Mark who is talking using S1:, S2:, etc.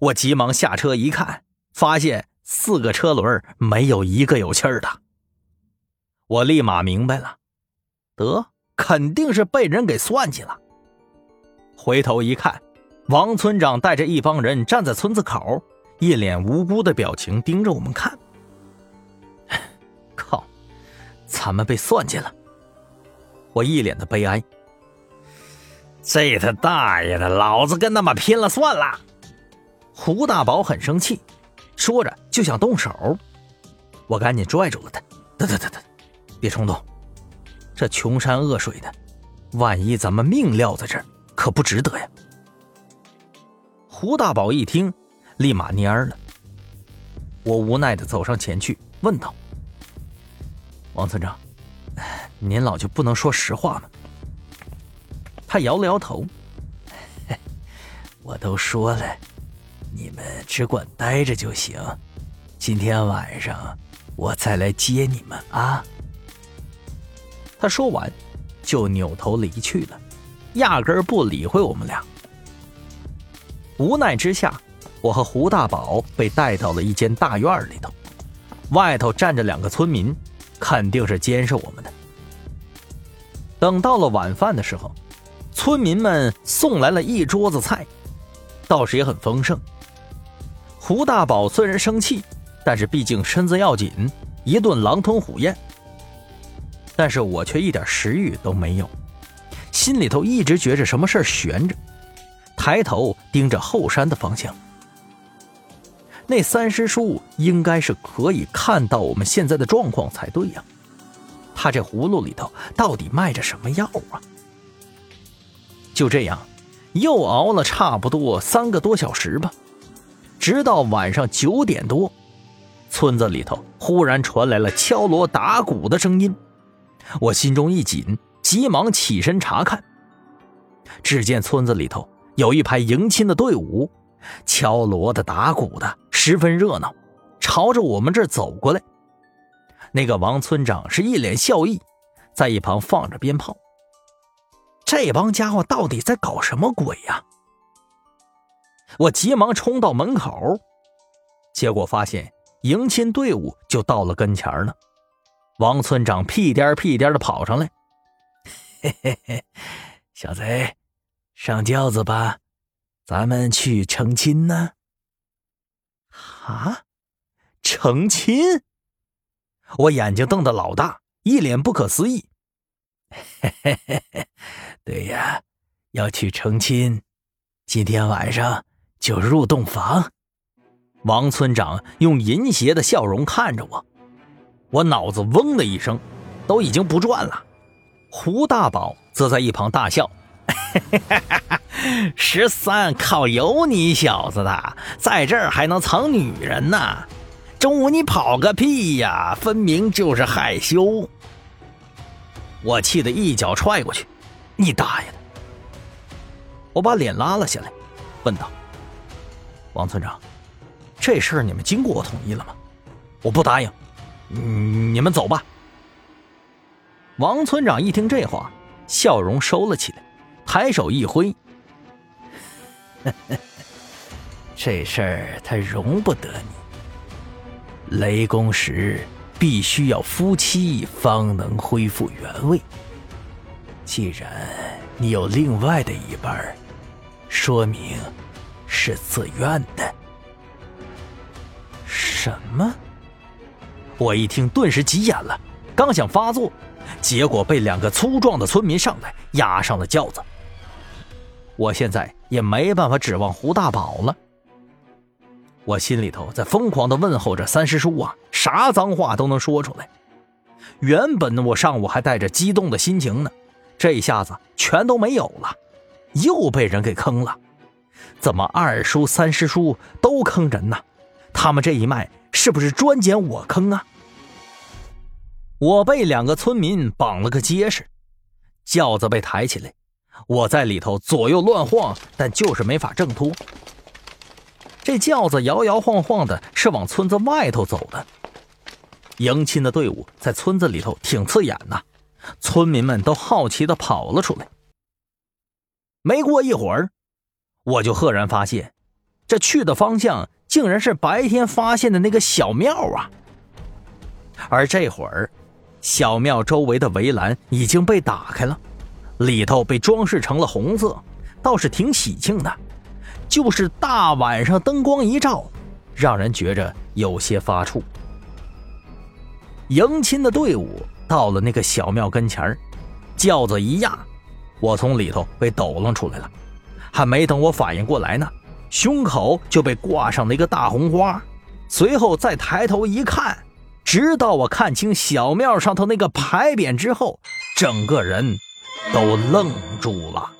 S1: 我急忙下车一看，发现四个车轮没有一个有气儿的。我立马明白了，得肯定是被人给算计了。回头一看，王村长带着一帮人站在村子口，一脸无辜的表情盯着我们看。靠，咱们被算计了！我一脸的悲哀。
S2: 这他大爷的，老子跟他们拼了算了！
S1: 胡大宝很生气，说着就想动手，我赶紧拽住了他。得得得得，别冲动，这穷山恶水的，万一咱们命撂在这儿，可不值得呀。胡大宝一听，立马蔫了。我无奈的走上前去，问道：“王村长，您老就不能说实话吗？”他摇了摇头：“
S3: 我都说了，你们只管待着就行。今天晚上我再来接你们啊。”
S1: 他说完，就扭头离去了，压根不理会我们俩。无奈之下，我和胡大宝被带到了一间大院里头，外头站着两个村民，肯定是监视我们的。等到了晚饭的时候。村民们送来了一桌子菜，倒是也很丰盛。胡大宝虽然生气，但是毕竟身子要紧，一顿狼吞虎咽。但是我却一点食欲都没有，心里头一直觉着什么事悬着，抬头盯着后山的方向。那三师叔应该是可以看到我们现在的状况才对呀，他这葫芦里头到底卖着什么药啊？就这样，又熬了差不多三个多小时吧，直到晚上九点多，村子里头忽然传来了敲锣打鼓的声音。我心中一紧，急忙起身查看。只见村子里头有一排迎亲的队伍，敲锣的、打鼓的，十分热闹，朝着我们这儿走过来。那个王村长是一脸笑意，在一旁放着鞭炮。这帮家伙到底在搞什么鬼呀？我急忙冲到门口，结果发现迎亲队伍就到了跟前了。王村长屁颠屁颠的跑上来：“
S3: 嘿嘿嘿，小贼，上轿子吧，咱们去成亲呢。”
S1: 啊，成亲！我眼睛瞪得老大，一脸不可思议。
S3: 嘿嘿嘿嘿。对呀，要去成亲，今天晚上就入洞房。
S1: 王村长用淫邪的笑容看着我，我脑子嗡的一声，都已经不转了。胡大宝则在一旁大笑：“十三靠有你小子的，在这儿还能藏女人呢？中午你跑个屁呀！分明就是害羞。”我气得一脚踹过去。你大爷的！我把脸拉了下来，问道：“王村长，这事儿你们经过我同意了吗？我不答应，你们走吧。”王村长一听这话，笑容收了起来，抬手一挥：“
S3: 这事儿他容不得你。雷公石必须要夫妻方能恢复原位。”既然你有另外的一半，说明是自愿的。
S1: 什么？我一听，顿时急眼了，刚想发作，结果被两个粗壮的村民上来压上了轿子。我现在也没办法指望胡大宝了。我心里头在疯狂的问候着三师叔啊，啥脏话都能说出来。原本，我上午还带着激动的心情呢。这一下子全都没有了，又被人给坑了。怎么二叔、三师叔都坑人呢？他们这一脉是不是专捡我坑啊？我被两个村民绑了个结实，轿子被抬起来，我在里头左右乱晃，但就是没法挣脱。这轿子摇摇晃晃的，是往村子外头走的。迎亲的队伍在村子里头挺刺眼呐。村民们都好奇的跑了出来。没过一会儿，我就赫然发现，这去的方向竟然是白天发现的那个小庙啊！而这会儿，小庙周围的围栏已经被打开了，里头被装饰成了红色，倒是挺喜庆的。就是大晚上灯光一照，让人觉着有些发怵。迎亲的队伍到了那个小庙跟前轿子一压，我从里头被抖楞出来了。还没等我反应过来呢，胸口就被挂上了一个大红花。随后再抬头一看，直到我看清小庙上头那个牌匾之后，整个人都愣住了。